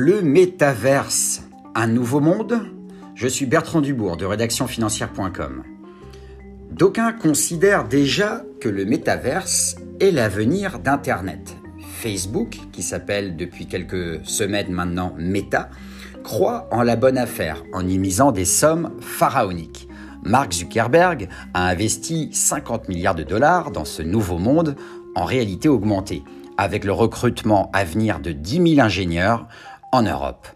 Le métaverse, un nouveau monde Je suis Bertrand Dubourg de rédactionfinancière.com. D'aucuns considèrent déjà que le métaverse est l'avenir d'Internet. Facebook, qui s'appelle depuis quelques semaines maintenant Meta, croit en la bonne affaire en y misant des sommes pharaoniques. Mark Zuckerberg a investi 50 milliards de dollars dans ce nouveau monde en réalité augmentée, avec le recrutement à venir de 10 000 ingénieurs en Europe.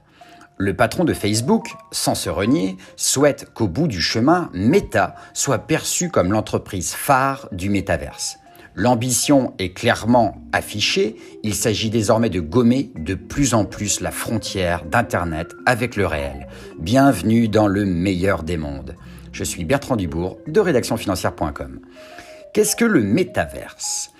Le patron de Facebook, sans se renier, souhaite qu'au bout du chemin, Meta soit perçue comme l'entreprise phare du métaverse. L'ambition est clairement affichée, il s'agit désormais de gommer de plus en plus la frontière d'Internet avec le réel. Bienvenue dans le meilleur des mondes. Je suis Bertrand Dubourg de rédactionfinancière.com. Qu'est-ce que le métaverse?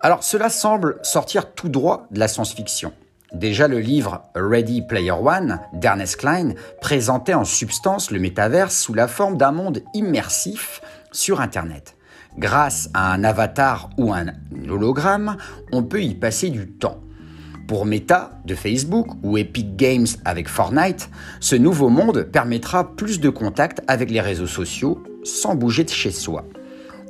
Alors cela semble sortir tout droit de la science-fiction. Déjà, le livre Ready Player One d'Ernest Klein présentait en substance le métaverse sous la forme d'un monde immersif sur Internet. Grâce à un avatar ou un hologramme, on peut y passer du temps. Pour Meta de Facebook ou Epic Games avec Fortnite, ce nouveau monde permettra plus de contact avec les réseaux sociaux sans bouger de chez soi.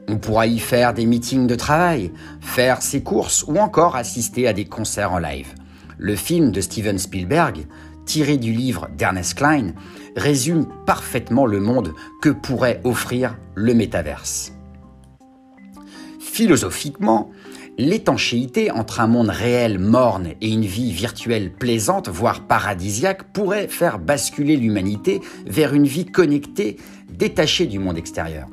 On pourra y faire des meetings de travail, faire ses courses ou encore assister à des concerts en live. Le film de Steven Spielberg, tiré du livre d'Ernest Klein, résume parfaitement le monde que pourrait offrir le métaverse. Philosophiquement, l'étanchéité entre un monde réel morne et une vie virtuelle plaisante, voire paradisiaque, pourrait faire basculer l'humanité vers une vie connectée, détachée du monde extérieur.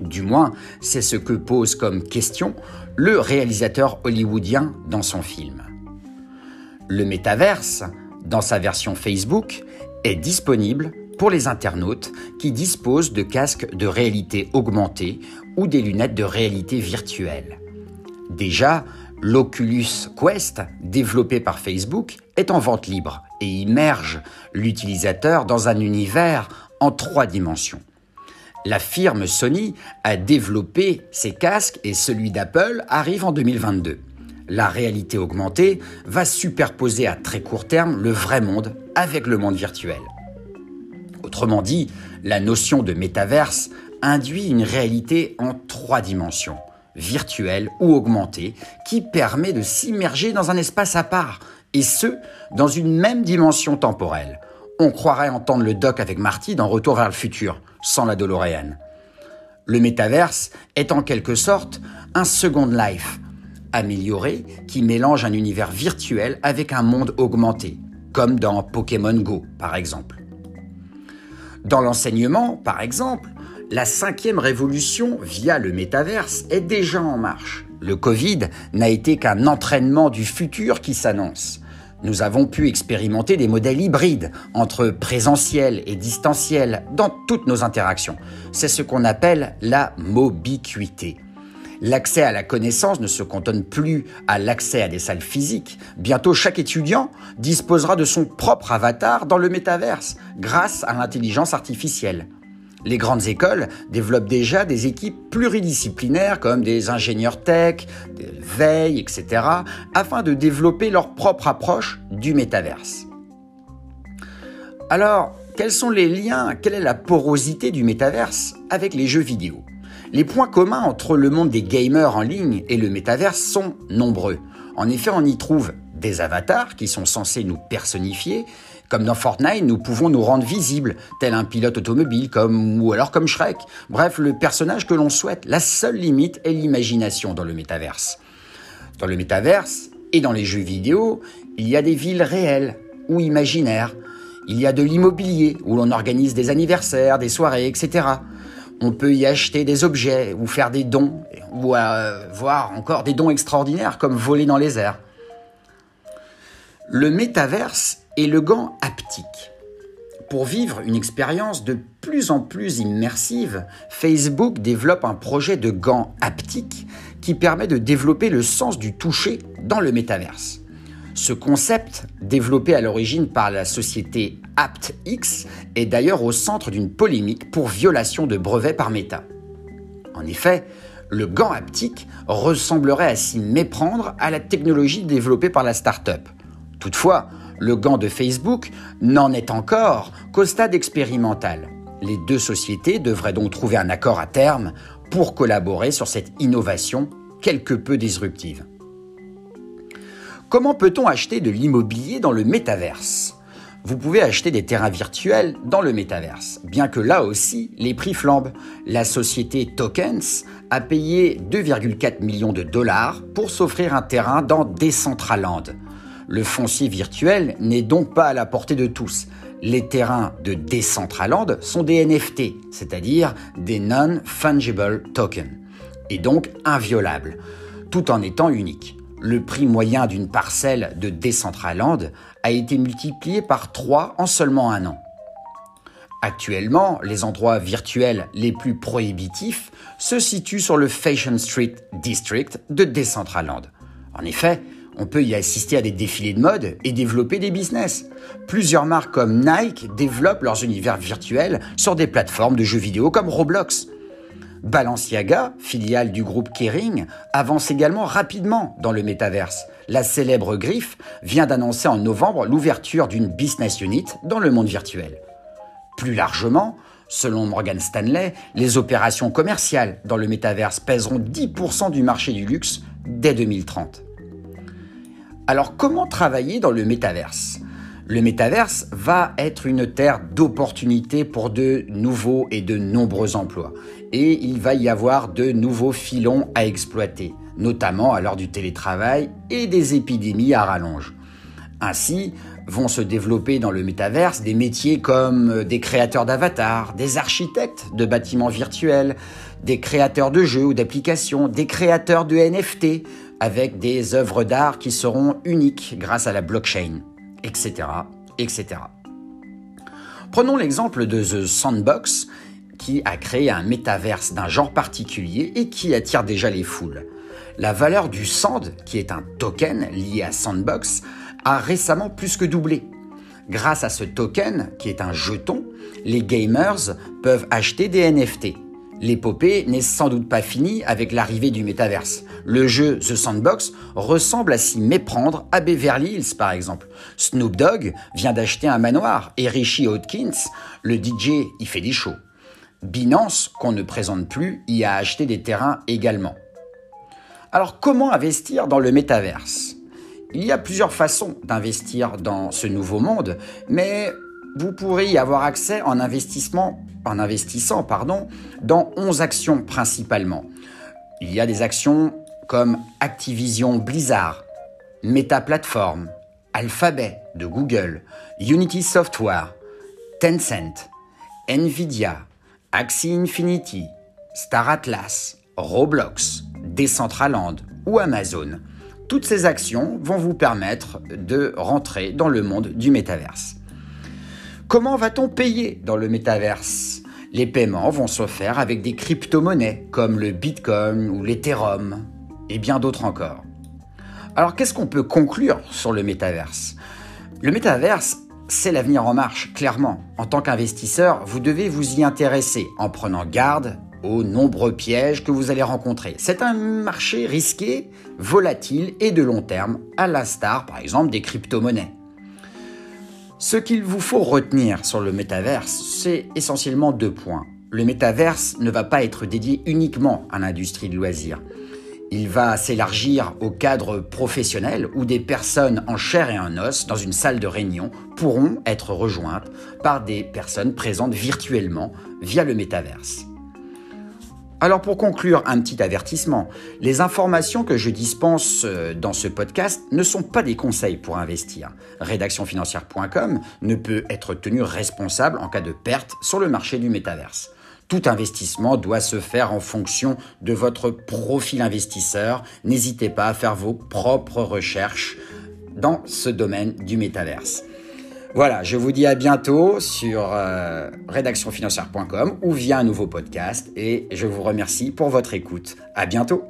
Du moins, c'est ce que pose comme question le réalisateur hollywoodien dans son film. Le métaverse, dans sa version Facebook, est disponible pour les internautes qui disposent de casques de réalité augmentée ou des lunettes de réalité virtuelle. Déjà, l'Oculus Quest, développé par Facebook, est en vente libre et immerge l'utilisateur dans un univers en trois dimensions. La firme Sony a développé ses casques et celui d'Apple arrive en 2022 la réalité augmentée va superposer à très court terme le vrai monde avec le monde virtuel. Autrement dit, la notion de métaverse induit une réalité en trois dimensions, virtuelle ou augmentée, qui permet de s'immerger dans un espace à part, et ce, dans une même dimension temporelle. On croirait entendre le doc avec Marty dans Retour vers le futur, sans la DeLorean. Le métaverse est en quelque sorte un second life, amélioré qui mélange un univers virtuel avec un monde augmenté, comme dans Pokémon Go par exemple. Dans l'enseignement, par exemple, la cinquième révolution via le métaverse est déjà en marche. Le Covid n'a été qu'un entraînement du futur qui s'annonce. Nous avons pu expérimenter des modèles hybrides entre présentiel et distanciel dans toutes nos interactions. C'est ce qu'on appelle la mobiquité. L'accès à la connaissance ne se cantonne plus à l'accès à des salles physiques. Bientôt, chaque étudiant disposera de son propre avatar dans le métaverse grâce à l'intelligence artificielle. Les grandes écoles développent déjà des équipes pluridisciplinaires comme des ingénieurs tech, des veilles, etc., afin de développer leur propre approche du métaverse. Alors, quels sont les liens, quelle est la porosité du métaverse avec les jeux vidéo? Les points communs entre le monde des gamers en ligne et le métaverse sont nombreux. En effet, on y trouve des avatars qui sont censés nous personnifier. Comme dans Fortnite, nous pouvons nous rendre visibles, tel un pilote automobile, ou alors comme Shrek. Bref, le personnage que l'on souhaite. La seule limite est l'imagination dans le métaverse. Dans le métaverse et dans les jeux vidéo, il y a des villes réelles ou imaginaires. Il y a de l'immobilier où l'on organise des anniversaires, des soirées, etc. On peut y acheter des objets ou faire des dons, ou euh, voir encore des dons extraordinaires comme voler dans les airs. Le métaverse est le gant haptique. Pour vivre une expérience de plus en plus immersive, Facebook développe un projet de gant haptique qui permet de développer le sens du toucher dans le métaverse. Ce concept, développé à l'origine par la société AptX, est d'ailleurs au centre d'une polémique pour violation de brevets par Meta. En effet, le gant haptique ressemblerait à s'y méprendre à la technologie développée par la start-up. Toutefois, Le gant de Facebook n'en est encore qu'au stade expérimental. Les deux sociétés devraient donc trouver un accord à terme pour collaborer sur cette innovation quelque peu disruptive. Comment peut-on acheter de l'immobilier dans le métaverse? Vous pouvez acheter des terrains virtuels dans le métaverse, bien que là aussi les prix flambent. La société Tokens a payé 2,4 millions de dollars pour s'offrir un terrain dans Decentraland. Le foncier virtuel n'est donc pas à la portée de tous. Les terrains de Decentraland sont des NFT, c'est-à-dire des non-fungible tokens, et donc inviolables, tout en étant uniques le prix moyen d'une parcelle de Decentraland a été multiplié par 3 en seulement un an. Actuellement, les endroits virtuels les plus prohibitifs se situent sur le Fashion Street District de Decentraland. En effet, on peut y assister à des défilés de mode et développer des business. Plusieurs marques comme Nike développent leurs univers virtuels sur des plateformes de jeux vidéo comme Roblox. Balenciaga, filiale du groupe Kering, avance également rapidement dans le métaverse. La célèbre Griffe vient d'annoncer en novembre l'ouverture d'une business unit dans le monde virtuel. Plus largement, selon Morgan Stanley, les opérations commerciales dans le métaverse pèseront 10% du marché du luxe dès 2030. Alors comment travailler dans le métaverse? Le métaverse va être une terre d'opportunités pour de nouveaux et de nombreux emplois. Et il va y avoir de nouveaux filons à exploiter, notamment à l'heure du télétravail et des épidémies à rallonge. Ainsi, vont se développer dans le métaverse des métiers comme des créateurs d'avatars, des architectes de bâtiments virtuels, des créateurs de jeux ou d'applications, des créateurs de NFT, avec des œuvres d'art qui seront uniques grâce à la blockchain etc., etc. Prenons l'exemple de The Sandbox, qui a créé un métaverse d'un genre particulier et qui attire déjà les foules. La valeur du Sand, qui est un token lié à Sandbox, a récemment plus que doublé. Grâce à ce token, qui est un jeton, les gamers peuvent acheter des NFT. L'épopée n'est sans doute pas finie avec l'arrivée du métaverse. Le jeu The Sandbox ressemble à s'y méprendre à Beverly Hills par exemple. Snoop Dogg vient d'acheter un manoir et Richie Hawkins, le DJ, y fait des shows. Binance, qu'on ne présente plus, y a acheté des terrains également. Alors comment investir dans le métaverse? Il y a plusieurs façons d'investir dans ce nouveau monde, mais vous pourrez y avoir accès en, investissement, en investissant pardon, dans 11 actions principalement. Il y a des actions comme Activision Blizzard, Meta Platform, Alphabet de Google, Unity Software, Tencent, Nvidia, Axie Infinity, Star Atlas, Roblox, Decentraland ou Amazon. Toutes ces actions vont vous permettre de rentrer dans le monde du métaverse. Comment va-t-on payer dans le métaverse? Les paiements vont se faire avec des crypto-monnaies comme le Bitcoin ou l'Ethereum et bien d'autres encore. Alors qu'est-ce qu'on peut conclure sur le métaverse? Le métaverse, c'est l'avenir en marche, clairement. En tant qu'investisseur, vous devez vous y intéresser en prenant garde aux nombreux pièges que vous allez rencontrer. C'est un marché risqué, volatile et de long terme, à l'instar par exemple des crypto-monnaies. Ce qu'il vous faut retenir sur le métaverse, c'est essentiellement deux points. Le métaverse ne va pas être dédié uniquement à l'industrie de loisirs. Il va s'élargir au cadre professionnel où des personnes en chair et en os dans une salle de réunion pourront être rejointes par des personnes présentes virtuellement via le métaverse. Alors pour conclure, un petit avertissement. Les informations que je dispense euh, dans ce podcast ne sont pas des conseils pour investir. Rédactionfinancière.com ne peut être tenu responsable en cas de perte sur le marché du métaverse. Tout investissement doit se faire en fonction de votre profil investisseur. N'hésitez pas à faire vos propres recherches dans ce domaine du métaverse. Voilà, je vous dis à bientôt sur euh, rédactionfinancière.com ou via un nouveau podcast et je vous remercie pour votre écoute. À bientôt.